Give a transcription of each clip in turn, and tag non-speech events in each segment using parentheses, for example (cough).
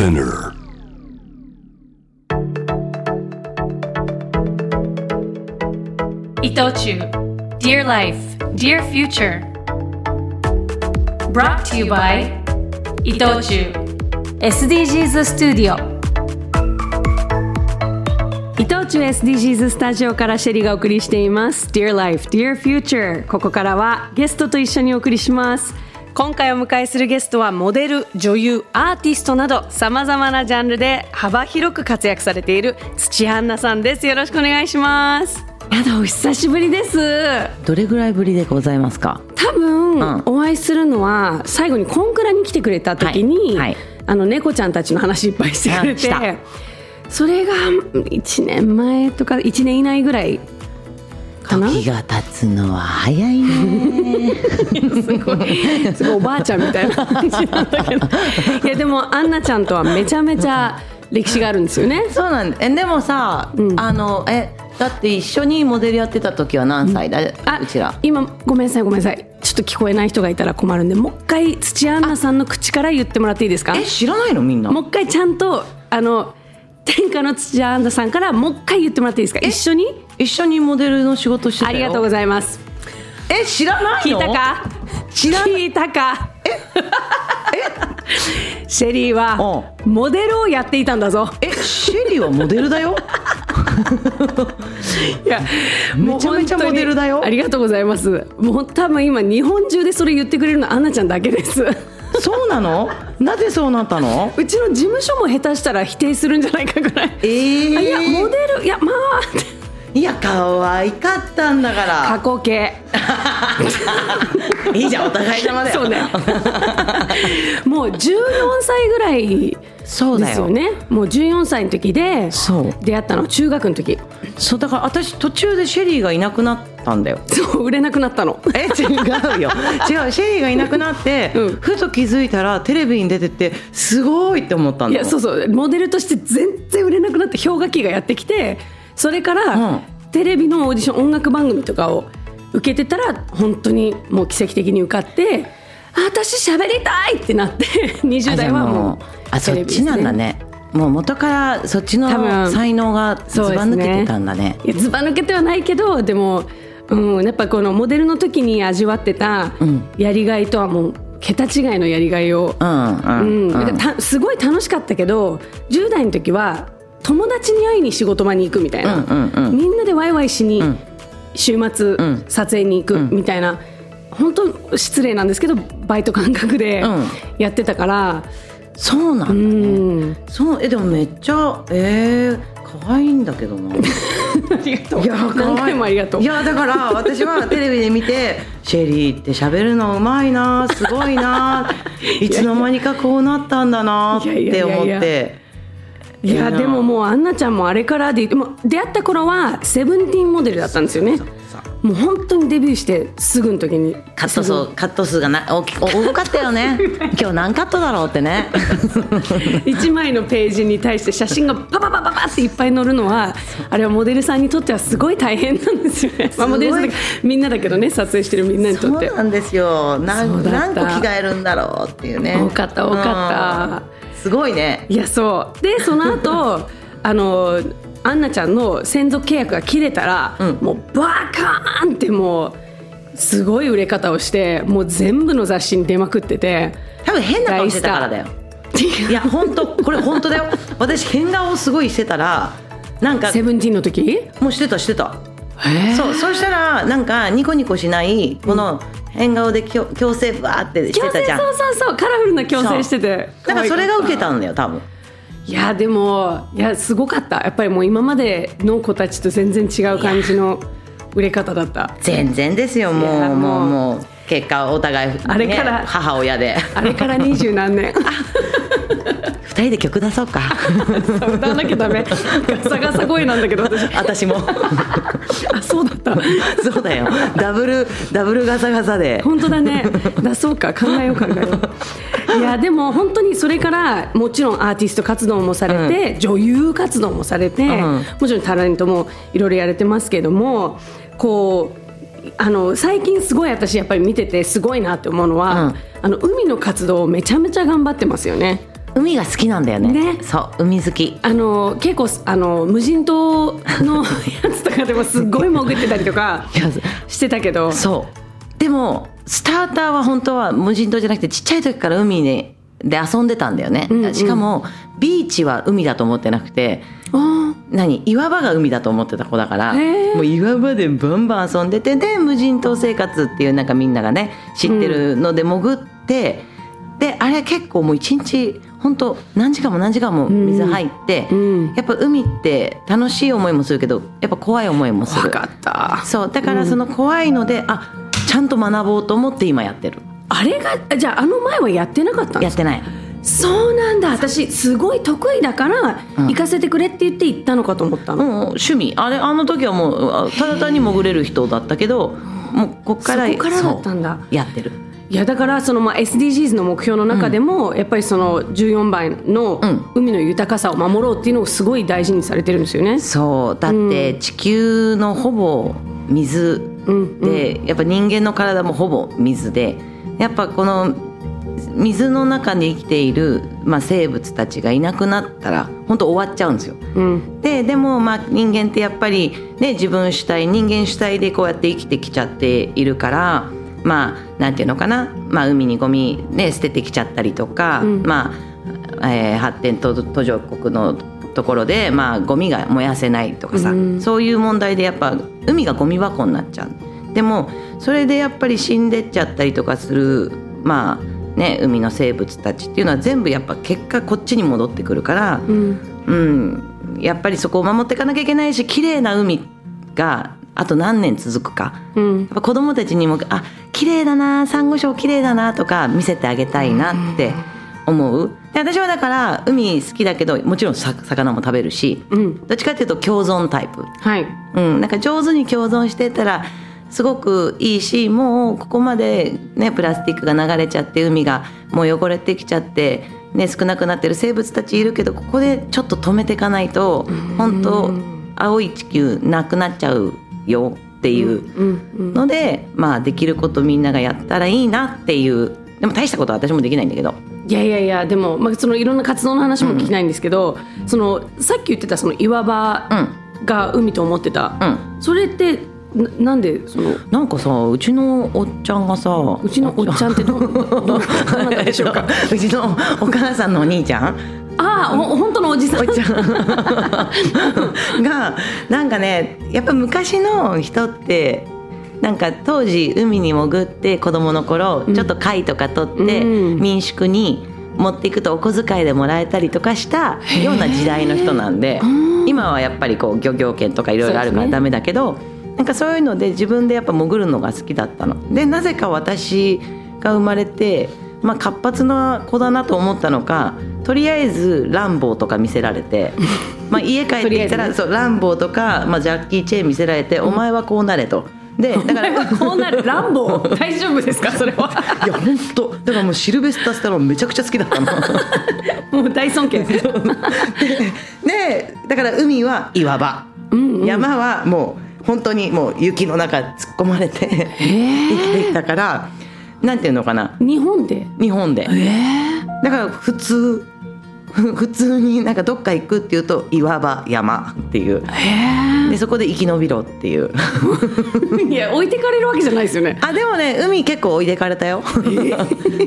Spinner. 伊藤忠 Dear Life, Dear Future Brought to you by 伊藤忠 SDGs スタジオ伊藤忠 SDGs スタジオからシェリーがお送りしています Dear Life, Dear Future ここからはゲストと一緒にお送りします今回お迎えするゲストはモデル、女優、アーティストなどさまざまなジャンルで幅広く活躍されている土屋アンナさんです。よろしくお願いします。やだお久しぶりです。どれぐらいぶりでございますか？多分、うん。お会いするのは最後にコンクラに来てくれた時に、はいはい。あの猫ちゃんたちの話いっぱいしてくれてそれが1年前とか1年以内ぐらいかな？時が経つのは早いね。(laughs) すごい。すごいおばあちゃんみたいな感じなんだけど。(laughs) いやでもアンナちゃんとはめちゃめちゃ歴史があるんですよね。そうなんだ。えでもさ、うん。あのえだって一緒にモデルやってた時は何歳だ、あうちら。今ごめんなさいごめんなさい。ちょっと聞こえない人がいたら困るんでもう一回土屋アンナさんの口から言ってもらっていいですか？え知らないのみんな。もう一回ちゃんとあの天下の土屋アンナさんからもう一回言ってもらっていいですか？一緒に？一緒にモデルの仕事してありがとうございます。え知らないの？聞いたか？知ら聞いたか？シェリーはモデルをやっていたんだぞ。えシェリーはモデルだよ？(laughs) いやめちゃめちゃモデルだよ。ありがとうございます。もう多分今日本中でそれ言ってくれるのはアンナちゃんだけですそうなの？なぜそうなったの？うちの事務所も下手したら否定するんじゃないかぐらい、えー、あいやモデルいやまあいや可愛かったんだか過ら去形。(laughs) いいじゃんお互い様だよ。そうね。もう14歳ぐらいそうだよ。ですよね。もう14歳の時で出会ったのは中学の時。そうだから私途中でシェリーがいなくなったんだよ。そう売れなくなったの。え違うよ。違うシェリーがいなくなって、うん。ふと気づいたらテレビに出ててすごいって思ったんいだやそうそう。モデルとして全然売れなくなって氷河期がやってきてそれから、うん。テレビのオーディション音楽番組とかを受けてたら本当にもう奇跡的に受かってあ私喋りたいってなって (laughs) 20代はもうあそっちなんだね。もう元からそっちの才能がずば抜けてたんだね。いやずば抜けてはないけどでも、うん、やっぱこのモデルの時に味わってたうん。やりがいとはもう桁違いのやりがいを、すごい楽しかったけど10代の時は友達に会いに仕事場に行くみたいな、うんうんうん。みんなでワイワイしにん。週末ん。撮影に行くみたいな、本当失礼なんですけどバイト感覚でうん。やってたから、そうなんだうね、ん、そうえでもめっちゃえー、可愛いんだけどな。(laughs) ありがとう。いや何回もありがとう。いやだから私はテレビで見て (laughs) シェリーって喋るのうまいなすごいな (laughs) いつの間にかこうなったんだなって思って。いやでももうアンナちゃんもあれからででも出会った頃はセブンティーンモデルだったんですよねもう本当にデビューしてすぐの時にカット数カット数がな大き多かったよね。(laughs) 今日何カットだろうってね。(laughs) 1枚のページに対して写真がパパパパパっていっぱい載るのはあれはモデルさんにとってはすごい大変なんですよね、まあ、モデルさんみんなだけどね撮影してるみんなにとって。そうなんですよ。なそうだった。何個着替えるんだろうっていうね。多かった多かった。うん。すごいね。いやそう。でその後 (laughs) あのアンナちゃんの専属契約が切れたら、うん。もうバカーンってもうすごい売れ方をしてもう全部の雑誌に出まくってて多分変な顔してたからだよ。いや本当これ本当だよ。私変顔すごいしてたらなんかセブンティーンの時？もうしてたしてた。へーそうそうしたらなんかニコニコしないこの変顔できょ矯正バーってしてたじゃん。そうそうそうカラフルな矯正してて。だからそれが受けたたんだよ多分いやでもいやすごかった。やっぱりもう今までの子たちと全然違う感じの売れ方だった。全然ですよ。もうもう。もう結果お互い、ね、あれから。母親で。あれから二十何年 (laughs) 二人で曲出そうか。歌わなきゃダメ。ガサガサ声なんだけど私。私も。(laughs) あそうだった。そうだよ。ダブルダブルガサガサで。本当だね。出そうか。考えよう考えよういやでも本当にそれからもちろんアーティスト活動もされて、女優活動もされて、ん。もちろんタレントもいろいろやれてますけどもこうあの最近すごい私やっぱり見ててすごいなって思うのは、うん。あの海の活動をめちゃめちゃ頑張ってますよね。海が好きなんだよね。ね。そう海好き。あの結構あの無人島の (laughs) やつとかでもすっごい潜ってたりとかしてたけど。そう。でもスターターは本当は無人島じゃなくてちっちゃい時から海でで遊んでたんだよね、うんうん。しかもビーチは海だと思ってなくて。あ何？岩場が海だと思ってた子だからもう岩場でバンバン遊んでてで無人島生活っていうなんかみんながね知ってるので潜って、であれ結構もう一日本当何時間も何時間も水入って、ーうん。やっぱ海って楽しい思いもするけどやっぱ怖い思いもする。分かった。そうだからその怖いので、あちゃんと学ぼうと思って今やってる。あれがじゃああの前はやってなかったやってない。そうなんだ。私すごい得意だからうん。行かせてくれって言って行ったのかと思ったの、うん趣味。あれあの時はもうあただ単に潜れる人だったけどもうこっからそこからだったんだ。やってるいやだからそのまあ SDGs の目標の中でも、やっぱりその14番のうん。海の豊かさを守ろうっていうのをすごい大事にされてるんですよね。そう。だって地球のほぼ水うん。で、やっぱ人間の体もほぼ水でやっぱこの水の中に生きている、まあ、生物たちがいなくなったら本当終わっちゃうんですよ。うん。ででもまあ人間ってやっぱりね自分主体人間主体でこうやって生きてきちゃっているからまあなんていうのかな、まあ、海にゴミね捨ててきちゃったりとか、うん。まあ、えー発展途途上国のところでまあゴミが燃やせないとかさ、うん。そういう問題でやっぱ海がゴミ箱になっちゃう。でもそれでやっぱり死んでっちゃったりとかするまあね海の生物たちっていうのは全部やっぱ結果こっちに戻ってくるから、うん。うん、やっぱりそこを守っていかなきゃいけないし綺麗な海があと何年続くか。うん。やっぱ子供たちにもあ綺麗だなサンゴ礁綺麗だなとか見せてあげたいなって思う。で私はだから海好きだけどもちろんさ魚も食べるしうん。どっちかっていうと共存タイプ、はい。うん、なんか上手に共存してたらすごくいいしもうここまでねプラスチックが流れちゃって海がもう汚れてきちゃって、ね、少なくなってる生物たちいるけどここでちょっと止めていかないと本当青い地球なくなっちゃうよっていううんうんので、まあできることみんながやったらいいなっていうでも大したことは私もできないんだけど。いやいやいやでも、まあ、そのいろんな活動の話も聞きたいんですけど、そのさっき言ってたその岩場うん。が海と思ってた、うん。それってななんでその？なんかさうちのおっちゃんがさうちのおっちゃんってどどどなたでしょうか？(laughs) うちのお母さんのお兄ちゃんああほ本当のおじさん。(laughs) がなんかねやっぱ昔の人ってなんか当時海に潜って子供の頃、うん。ちょっと貝とか取って、うん。民宿に持っていくとお小遣いでもらえたりとかしたような時代の人なんでうん今はやっぱりこう漁業権とかいろいろあるからダメだけど、なんかそういうので自分でやっぱ潜るのが好きだったの。でなぜか私が生まれて、まあ、活発な子だなと思ったのかとりあえずランボーとか見せられて。(laughs) まあ家帰ってきたら、ね。そうランボーとか、まあ、ジャッキー・チェーン見せられて、お前はこうなれと。でだから (laughs) こうなる。ランボー？(laughs) 大丈夫ですかそれは？いや本当。だからもうシルベスター・スタローンめちゃくちゃ好きだったの。もう大尊敬でだから海は岩場、うんうん。山はもう本当にもう雪の中突っ込まれて生きてきたからなんていうのかな。日本で？日本で。えだから普通。ふ (laughs) 普通になんかどっか行くっていうと岩場山っていう。えでそこで生き延びろっていう。(laughs) いや置いてかれるわけじゃないですよね。(laughs) あでもね海結構置いてかれたよ。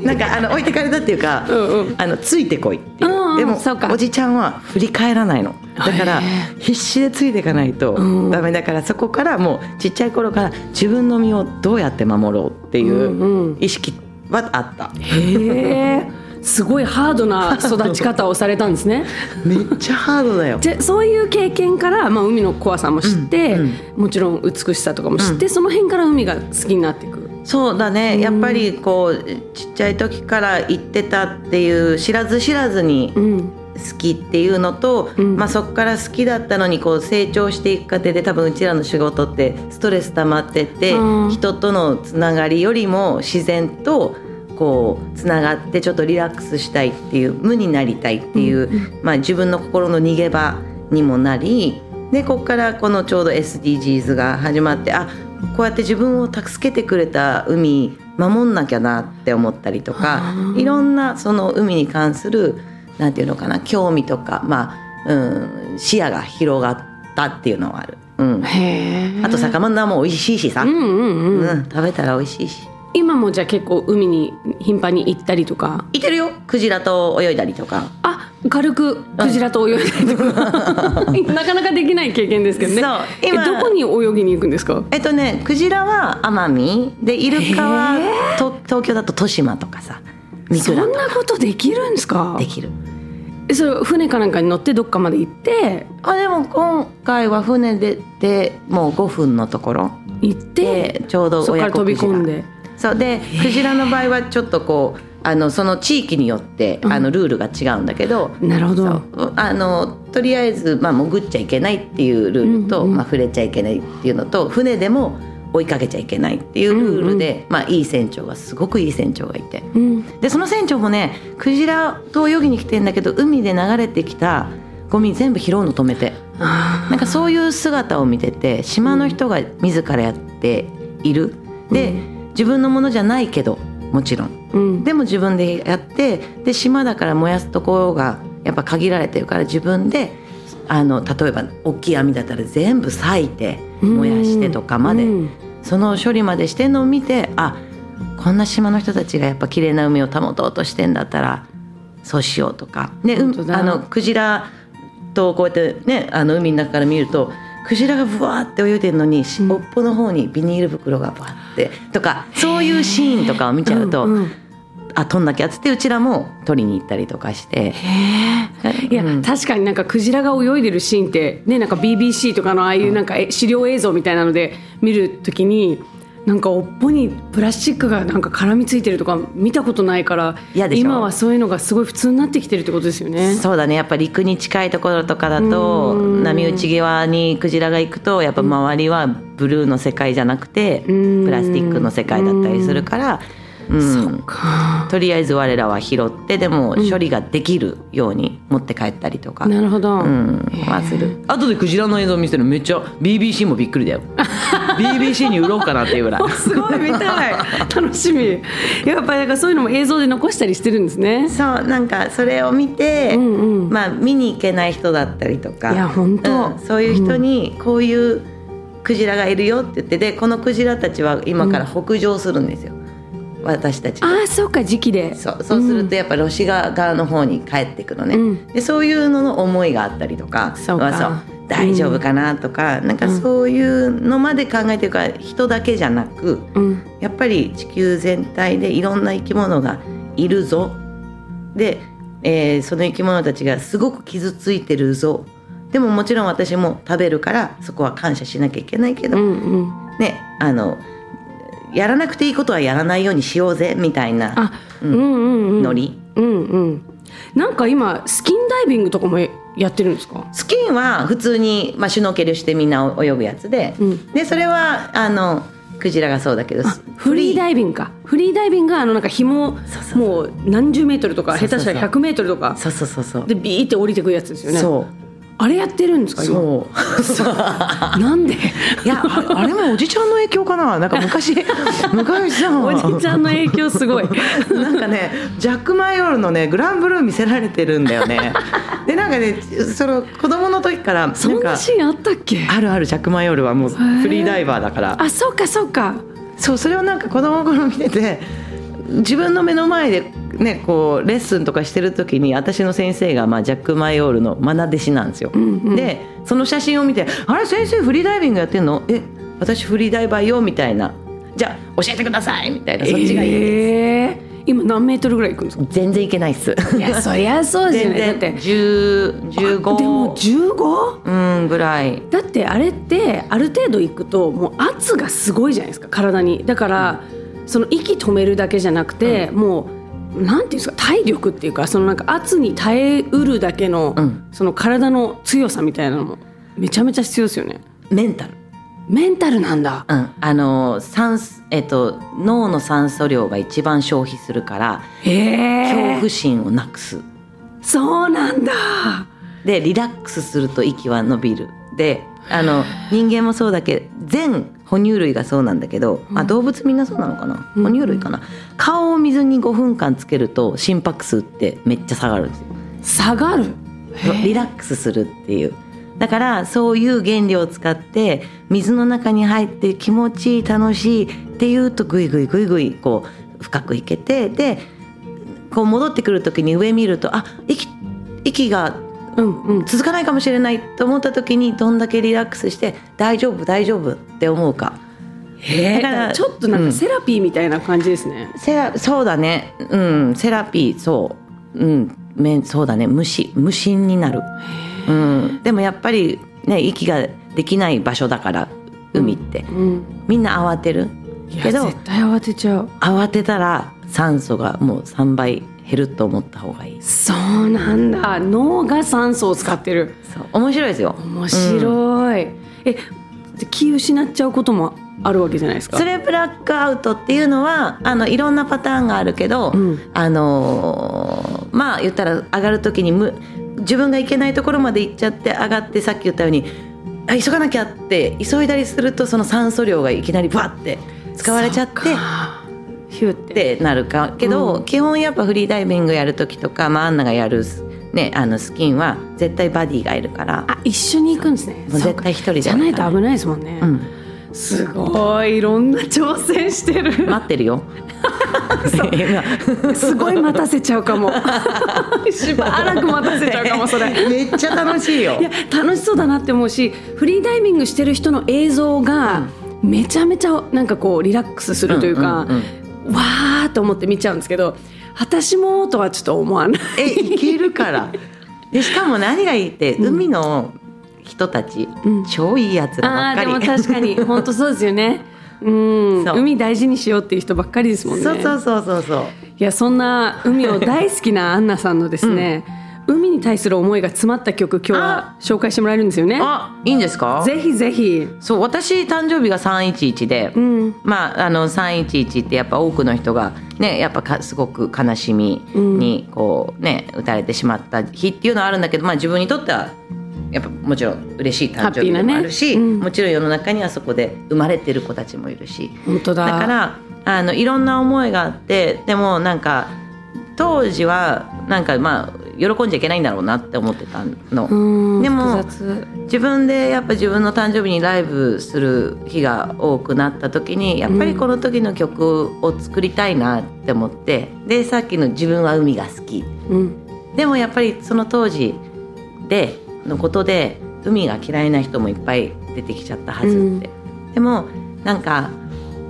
なんかあの置いてかれたっていうか、うんうん。あのついてこいっていう、うんうんでもそうか。おじちゃんは振り返らないの。だからへ必死でついていかないとうん。ダメだからそこからもうちっちゃい頃から自分の身をどうやって守ろうっていうんううん。意識はあった、へえすごいハードな育ち方をされたんですね。(laughs) めっちゃハードだよ。でそういう経験から、まあ、海の怖さも知って、うん。もちろん美しさとかも知って、その辺から海が好きになっていく。そうだね。やっぱりこうちっちゃい時から行ってたっていう知らず知らずにうん。好きっていうのと、うん。まあ、そこから好きだったのにこう成長していく過程で多分うちらの仕事ってストレス溜まってって、うん。人とのつながりよりも自然とこうつながってちょっとリラックスしたいっていう無になりたいっていう、まあ、自分の心の逃げ場にもなりでここからこのちょうど SDGs が始まってあこうやって自分を助けてくれた海守んなきゃなって思ったりとかうんいろんなその海に関するなんていうのかな興味とか、まあうん、視野が広がったっていうのはある、うん、あと魚も美味しいしさ、うんうんうん、うん食べたら美味しいし今もじゃあ結構海に頻繁に行ったりとか？いてるよ。クジラと泳いだりとか。あ軽くクジラと泳いだりとか。(laughs) なかなかできない経験ですけどね。そうえ今どこに泳ぎに行くんですか？えっとねクジラは奄美。でイルカはへと東京だと豊島とかさ。三そ倉んなことできるんですか？できる。えそれ船かなんかに乗ってどっかまで行って？あでも今回は船ででもう5分のところ行ってでちょうど親子クジラ込んでそうでクジラの場合はちょっとこうあのその地域によってあのルールが違うんだけど、なるほど。あのとりあえず、まあ、潜っちゃいけないっていうルールと、うんうんまあ、触れちゃいけないっていうのと船でも追いかけちゃいけないっていうルールで、まあ、いい船長がすごくいい船長がいて。うん。でその船長もねクジラと泳ぎに来てんだけど海で流れてきたゴミ全部拾うの止めて。あなんかそういう姿を見てて島の人が自らやっている、で自分のものじゃないけどもちろん。ーうん。でも自分でやってで島だから燃やすところがやっぱ限られてるから自分であの例えば大きい網だったら全部裂いて燃やしてとかまで、うん。その処理までしてんのを見てあこんな島の人たちがやっぱ綺麗な海を保とうとしてんだったらそうしようとか。で、うん本当だ。あのクジラとこうやってねあの海の中から見るとクジラがブワーって泳いでるのに、うん。尾っぽの方にビニール袋がバーってとかそういうシーンとかを見ちゃうと、んん。あ撮んなきゃっつってうちらも撮りに行ったりとかして。いや、うん。確かになんかクジラが泳いでるシーンってねなんか BBC とかのああいうなんかえ資料映像みたいなので見るときになんか尾っぽにプラスチックがなんか絡みついてるとか見たことないから嫌でしょ？今はそういうのがすごい普通になってきてるってことですよね。そうだね。やっぱ陸に近いところとかだとうん。波打ち際にクジラが行くとやっぱ周りはブルーの世界じゃなくてうん。プラスチックの世界だったりするから、うん、か。とりあえず我らは拾ってでも処理ができるように持って帰ったりとか、なるほど、うん。後でクジラの映像見せるのめっちゃ BBC もびっくりだよ (laughs) BBC に売ろうかなっていうぐらい。(laughs) すごい見たい。楽しみ。やっぱりなんかそういうのも映像で残したりしてるんですね。そうなんかそれを見て、うんうん。まあ見に行けない人だったりとか。いや本当。うんそういう人にこういうクジラがいるよって言ってでこのクジラたちは今から北上するんですよ、私たちと。ああそうか時期で。そうそうするとやっぱロシア側の方に帰ってくのね、うん。でそういうのの思いがあったりとか。そうか。まあそう大丈夫かなとか、なんかそういうのまで考えてるから人だけじゃなくうん。やっぱり地球全体でいろんな生き物がいるぞ。で、えーその生き物たちがすごく傷ついてるぞ。でももちろん私も食べるからそこは感謝しなきゃいけないけど、うんうん。ねあのやらなくていいことはやらないようにしようぜみたいな。あうんうん。うん。ノリ、うんうん。なんか今スキンダイビングとかもやってるんですか？スキンは普通に、まあ、シュノーケルしてみんな泳ぐやつで、うん。でそれはあのクジラがそうだけどフリーダイビングか。フリーダイビングがあのなんか紐もう何十メートルとか下手したら100メートルとか。そうそうそうそう。でビーって降りてくやつですよね。そうあれやってるんですか今そう。(laughs) なんで？いやああれもおじちゃんの影響かな？なんか昔 (laughs) 昔さおじちゃんの影響すごい。(laughs) なんかねジャック・マイオールのねグランブルー見せられてるんだよね。でなんかねその子供の時からそんなシーンあったっけ？あるあるジャック・マイオールはもうフリーダイバーだから。あそうかそうか。そうそれをなんか子供の頃見てて自分の目の前でねこうレッスンとかしてる時に私の先生がまあジャック・マイオールの愛弟子なんですよ。んうん。でその写真を見て「あれ先生フリーダイビングやってんの？え私フリーダイバーよ」みたいな「じゃあ教えてください」みたいなそっちがいいです、えー。今何メートルぐらい行くんですか？全然いけないっす。いやそりゃそうですよ全ねだって。然10 15でも 15? うんぐらい。だってあれってある程度いくともう圧がすごいじゃないですか体に。だから、その息止めるだけじゃなくて、もうなんていうんですか体力っていうかそのなんか圧に耐えうるだけの、うん。その体の強さみたいなのもめちゃめちゃ必要ですよね。メンタル。メンタルなんだ。うん、あの酸素えっと脳の酸素量が一番消費するからへ恐え怖心をなくす。そうなんだでリラックスすると息は伸びる。であの人間もそうだけど全哺乳類がそうなんだけど、あ動物みんなそうなのかな？哺乳類かな、顔を水に5分間つけると心拍数ってめっちゃ下がるんですよ。下がる？リラックスするっていう。だからそういう原理を使って水の中に入って気持ちいい楽しいっていうとグイグイグイグイこう深くいけてでこう戻ってくる時に上見るとあ息息がうんうん。続かないかもしれないと思った時にどんだけリラックスして大丈夫大丈夫って思うか。だからちょっとなんかセラピーみたいな感じですね、セラそうだね。うん。セラピーそう。うん。めそうだね。無心無心になる、うん、でもやっぱりね息ができない場所だから海って、うん、みんな慌てるけど絶対慌てちゃう。慌てたら酸素がもう3倍減ると思った方がいい。そうなんだ。脳が酸素を使ってる。そう。面白いですよ。面白い、え気失っちゃうこともあるわけじゃないですか？それブラックアウトっていうのはあのいろんなパターンがあるけど、うん。あのーまあ言ったら上がる時にむ自分が行けないところまで行っちゃって上がってさっき言ったようにあ急がなきゃって急いだりするとその酸素量がいきなりバッて使われちゃってヒューっっててなるかけど、うん。基本やっぱフリーダイビングやる時とか、まあ、アンナがやる、ね、あのスキンは絶対バディがいるから、あ一緒に行くんですね。もう絶対一人でじゃないと危ないですもんね、うん、すごいいろんな挑戦してる。待ってるよ。(laughs) 今すごい待たせちゃうかも。(laughs) しばらく待たせちゃうかもそれ。めっちゃ楽しいよ。い。や楽しそうだなって思うしフリーダイビングしてる人の映像がめちゃめちゃなんかこうリラックスするというか、うんうんと思って見ちゃうんですけど私もとはちょっと思わない。えいけるからでしかも何がいいって、海の人たち、うん超いいやつらばあーでもっかり。確かに (laughs) 本当そうですよね。うん、海大事にしようっていう人ばっかりですもんね。そうそうそうそうそう。いやそんな海を大好きなアンナさんのですね、海に対する思いが詰まった曲今日は紹介してもらえるんですよね。あいいんですか？ぜひぜひ。そう私誕生日が311で、うん。まああの311ってやっぱ多くの人がねやっぱかすごく悲しみにこうね打たれてしまった日っていうのはあるんだけど、まあ自分にとってはやっぱもちろん嬉しい誕生日でもあるし、ね。うん。もちろん世の中にはそこで生まれてる子たちもいるし、本当だ。だからあのいろんな思いがあってでもなんか当時はなんかまあ喜んじゃいけないんだろうなって思ってたの。うん。でも自分でやっぱ自分の誕生日にライブする日が多くなった時にやっぱりこの時の曲を作りたいなって思ってでさっきの「自分は海が好き。うん」でもやっぱりその当時でのことで海が嫌いな人もいっぱい出てきちゃったはずって、でもなんか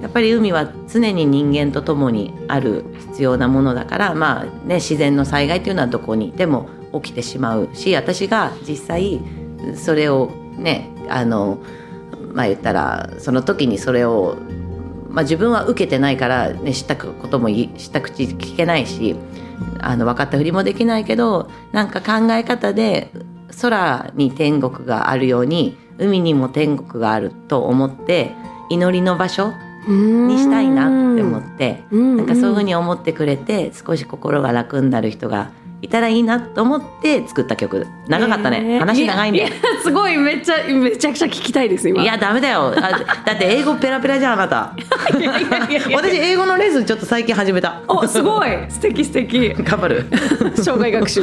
やっぱり海は常に人間と共にある必要なものだからまあね自然の災害っていうのはどこにでも起きてしまうし私が実際それをねあのまあ言ったらその時にそれを、まあ、自分は受けてないから、ね、知ったこともい知った口聞けないしあの分かったふりもできないけどなんか考え方で空に天国があるように海にも天国があると思って祈りの場所にしたいなって思ってうん。なんかそういうふうに思ってくれて少し心が楽になる人がいたらいいなと思って作った曲。長かったね、えー。話長いんだよ。ややすごいめっちゃめちゃくちゃ聞きたいです今。いやダメだよ。あだって英語ペラペラじゃんあなた。私英語のレッスンちょっと最近始めた。おすごい。素敵素敵。頑張る。(laughs) 障害学習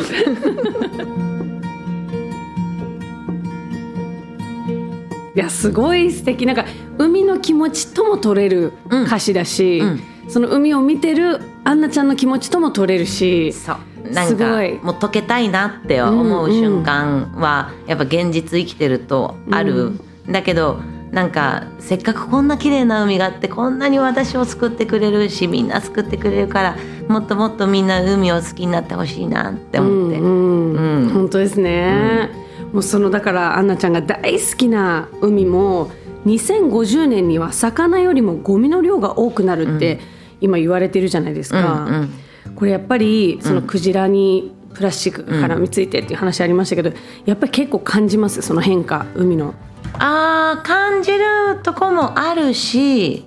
いやすごい素敵。なんか海の気持ちとも取れる歌詞だし、うん。その海を見てるアンナちゃんの気持ちとも取れるしそう。なんかい。もう解けたいなって思う瞬間はやっぱ現実生きてるとある、うんだけどなんかせっかくこんな綺麗な海があってこんなに私を救ってくれるしみんな救ってくれるからもっともっとみんな海を好きになってほしいなって思って、うんうん。うん。本当ですね、もうそのだからアンナちゃんが大好きな海も2050年には魚よりもゴミの量が多くなるって今言われてるじゃないですか、うんうんこれやっぱりそのクジラにプラスチックが絡みついてっていう話ありましたけど、やっぱり結構感じますその変化海の。あー感じるとこもあるし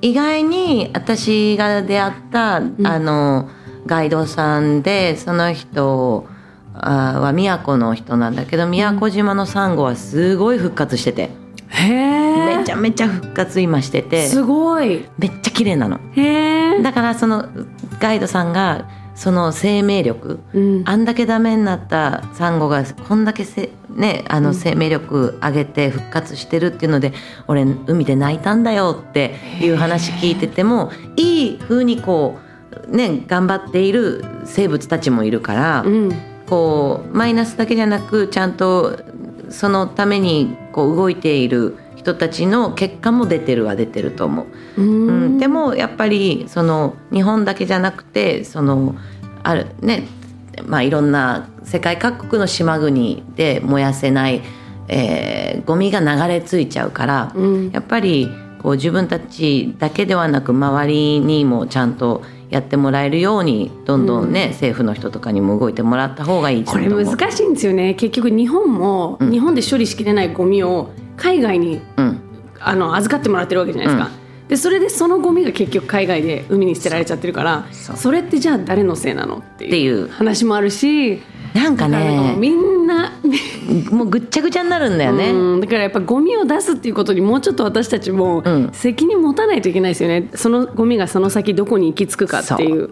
意外に私が出会った、あのガイドさんでその人あーは宮古の人なんだけど宮古島のサンゴはすごい復活してて、へえめちゃめちゃ復活今してて。すごい。めっちゃ綺麗なの。へえだからそのガイドさんがその生命力、うん。あんだけダメになったサンゴがこんだけせ、ね、あの生命力上げて復活してるっていうので、俺海で泣いたんだよっていう話聞いててもいい風にこうね頑張っている生物たちもいるから、うんこうマイナスだけじゃなくちゃんとそのためにこう動いている人たちの結果も出てるは出てると思う。ううんん。でもやっぱりその日本だけじゃなくてそのあるねまあいろんな世界各国の島国で燃やせない、えーゴミが流れ着いちゃうから、うん。やっぱりこう自分たちだけではなく周りにもちゃんとやってもらえるようにどんどんね、政府の人とかにも動いてもらった方がいいとこ。れ難しいんですよね。結局日本も、うん。日本で処理しきれないゴミを海外にうん。あの預かってもらってるわけじゃないですか、でそれでそのゴミが結局海外で海に捨てられちゃってるからそれってじゃあ誰のせいなのっていう。話もあるしなんかねみんな (laughs) もうぐっちゃぐちゃになるんだよね。うんだからやっぱゴミを出すっていうことにもうちょっと私たちもうん。責任持たないといけないですよね。そのゴミがその先どこに行き着くかっていう。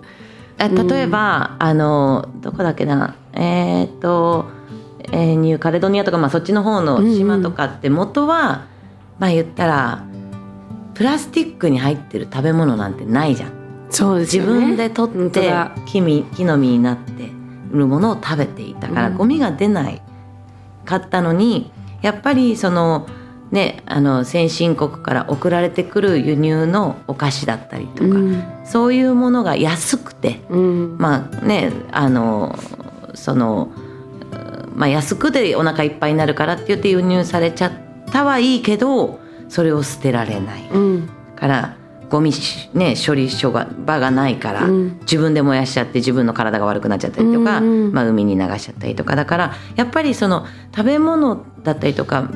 あ例えば、あのどこだっけな。えーっと、えーニューカレドニアとか、まあ、そっちの方の島とかって元は、まあ言ったらプラスチックに入ってる食べ物なんてないじゃん。自そうですよね。分で取って木み木の実になってるものを食べていたから、うん。ゴミが出ないかったのにやっぱりそのねあの先進国から送られてくる輸入のお菓子だったりとか、うん。そういうものが安くてうん。まあねあのその、まあ、安くでお腹いっぱいになるからって言って輸入されちゃったはいいけどそれを捨てられない。うん。からゴミし、ね、処理所が場がないから、うん。自分で燃やしちゃって自分の体が悪くなっちゃったりとか、うんうんまあ、海に流しちゃったりとかだからやっぱりその食べ物だったりとか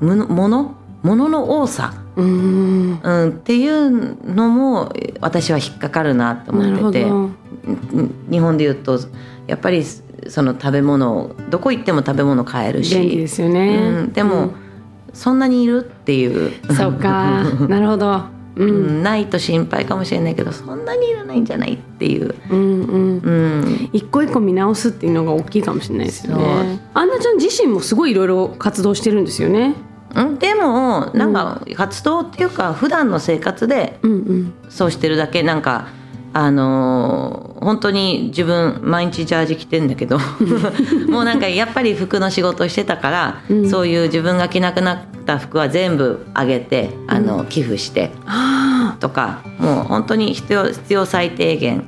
物物物物の多さ、うんうん、っていうのも私は引っかかるなと思ってて。日本で言うとやっぱりその食べ物どこ行っても食べ物買えるしですよね、うん、でも、そんなにいるっていう。うんそうか。(laughs) なるほどううん。んないと心配かもしれないけどそんなにいらないんじゃないっていう、うんうん。うん、一個一個見直すっていうのが大きいかもしれないですよね。アンナちゃん自身もすごいいろいろ活動してるんですよね。うん。でもなんか活動っていうか普段の生活でそうしてるだけなんかあのー本当に自分毎日ジャージ着てんだけど (laughs) もうなんかやっぱり服の仕事してたから、うん。そういう自分が着なくなった服は全部あげてあの、寄付してあとかもう本当に必要必要最低限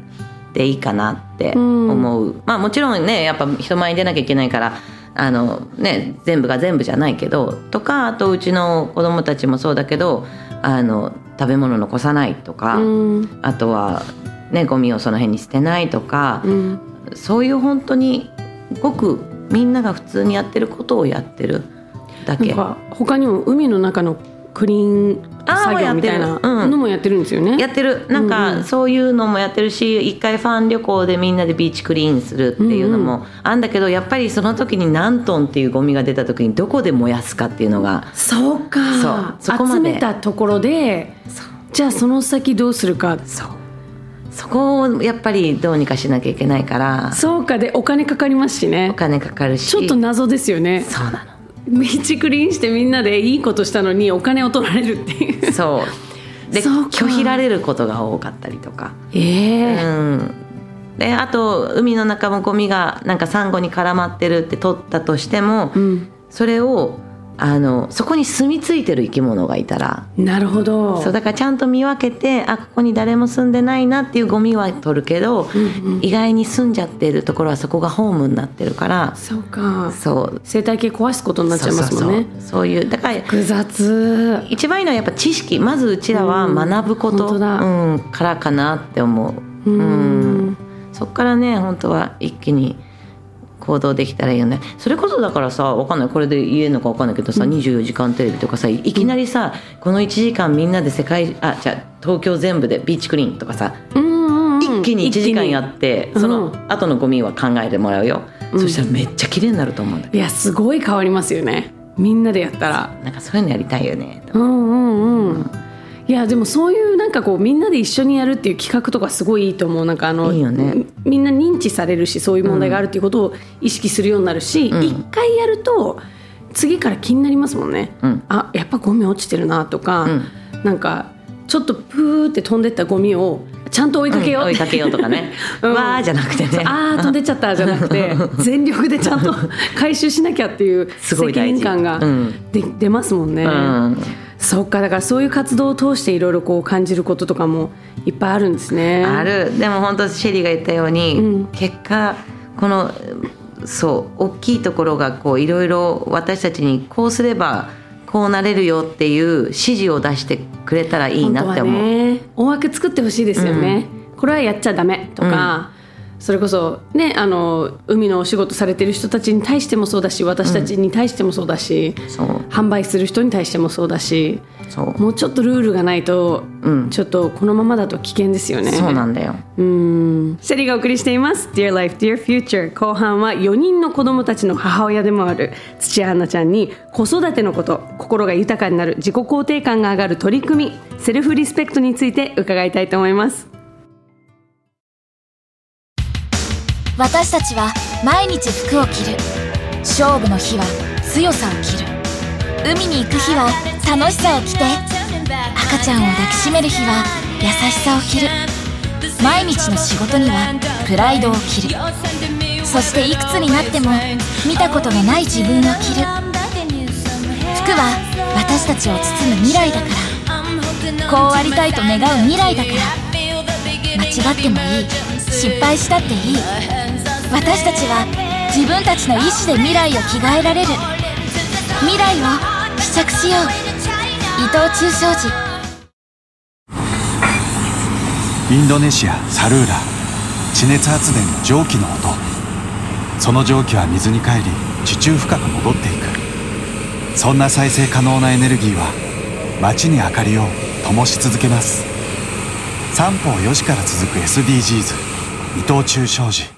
でいいかなって思う、まあもちろんねやっぱ人前に出なきゃいけないからあのね全部が全部じゃないけどとかあとうちの子供たちもそうだけどあの食べ物残さないとか、あうん。あとはねゴミをその辺に捨てないとか、うん。そういう本当にごくみんなが普通にやってることをやってるだけ。他にも海の中のクリーン作業みたいなのもやってるんですよね。やってる。なんかんそういうのもやってるし一回ファン旅行でみんなでビーチクリーンするっていうのもあんだけどやっぱりその時に何トンっていうゴミが出た時にどこで燃やすかっていうのがそうか。そうそこ集めたところでじゃあその先どうするか。そう。そこをやっぱりどうにかしなきゃいけないから。そうか。でお金かかりますしおね金かかるし。ちょっと謎ですよね。そうなビーチクリーンしてみんなでいいことしたのにお金を取られるっていう。のそうで拒否られることが多かったりとか。ええうん。であと海の中もゴミがなんかサンゴに絡まってるって取ったとしても、うん。それをあのそこに住み着いてる生き物がいたら。なるほど。そうだからちゃんと見分けてあここに誰も住んでないなっていうゴミは取るけど、うんうん。意外に住んじゃってるところはそこがホームになってるから。そうか。そう。生態系壊すことになっちゃいますもんね。そういうだから複雑。一番いいのはやっぱ知識。まずうちらは学ぶこと、うんうん、からかなって思う、うん。そっからね本当は一気に行動できたらいいよね。それこそだからさわかんない。これで言えるのかわかんないけどさ、24時間テレビとかさいきなりさ、この1時間みんなで世界あじゃあ東京全部でビーチクリーンとかさ、うんうんうん。一気に1時間やって、にそのうん後のゴミは考えてもらうよ、そしたらめっちゃ綺麗になると思うんだいやすごい変わりますよね。みんなでやったら。なんかそういうのやりたいよねうんうん。うんいやでもそういうなんかこうみんなで一緒にやるっていう企画とかすごいいいと思う。なんかあのいいよね。みんな認知されるしそういう問題があるっていうことを意識するようになるし一、回やると次から気になりますもんね、うん。あやっぱゴミ落ちてるなとか、うん。なんかちょっとプーって飛んでったゴミをちゃんと追いかけよう、追いかけようとかね、(laughs) うん。わーじゃなくてね。あー飛んでっちゃったじゃなくて (laughs) 全力でちゃんと回収しなきゃっていう責すごい大事。任感がうん。で出ますもんね。うんそっかだからそういう活動を通していろいろこう感じることとかもいっぱいあるんですね。ある。でも本当シェリーが言ったように、うん。結果このそう大きいところがこういろいろ私たちにこうすればこうなれるよっていう指示を出してくれたらいいなって思う。ね大枠作ってほしいですよね、これはやっちゃダメとか、それこそねあの海のお仕事されてる人たちに対してもそうだし私たちに対してもそうだし、そう。販売する人に対してもそうだしそう。もうちょっとルールがないと、うん。ちょっとこのままだと危険ですよね。そうなんだよ。うん。シェリーがお送りしています。Dear Life, Dear Future 後半は4人の子供たちの母親でもある土屋アンナちゃんに子育てのこと心が豊かになる自己肯定感が上がる取り組みセルフリスペクトについて伺いたいと思います私たちは毎日服を着る。勝負の日は強さを着る。海に行く日は楽しさを着て赤ちゃんを抱きしめる日は優しさを着る。毎日の仕事にはプライドを着る。そしていくつになっても見たことのない自分を着る。服は私たちを包む未来だから。こうありたいと願う未来だから。間違ってもいい。失敗したっていい。私たちは自分たちの意志で未来を着替えられる。未来を試着しよう。伊藤忠商事。インドネシアサルーラ。地熱発電の蒸気の音。その蒸気は水に帰り地中深く戻っていく。そんな再生可能なエネルギーは街に明かりを灯し続けます。三方4時から続く SDGs 伊藤忠商事。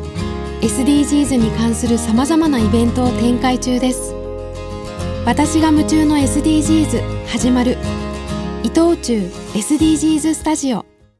SDGs に関するさまざまなイベントを展開中です。私が夢中の SDGs 始まる。伊藤忠 SDGs スタジオ。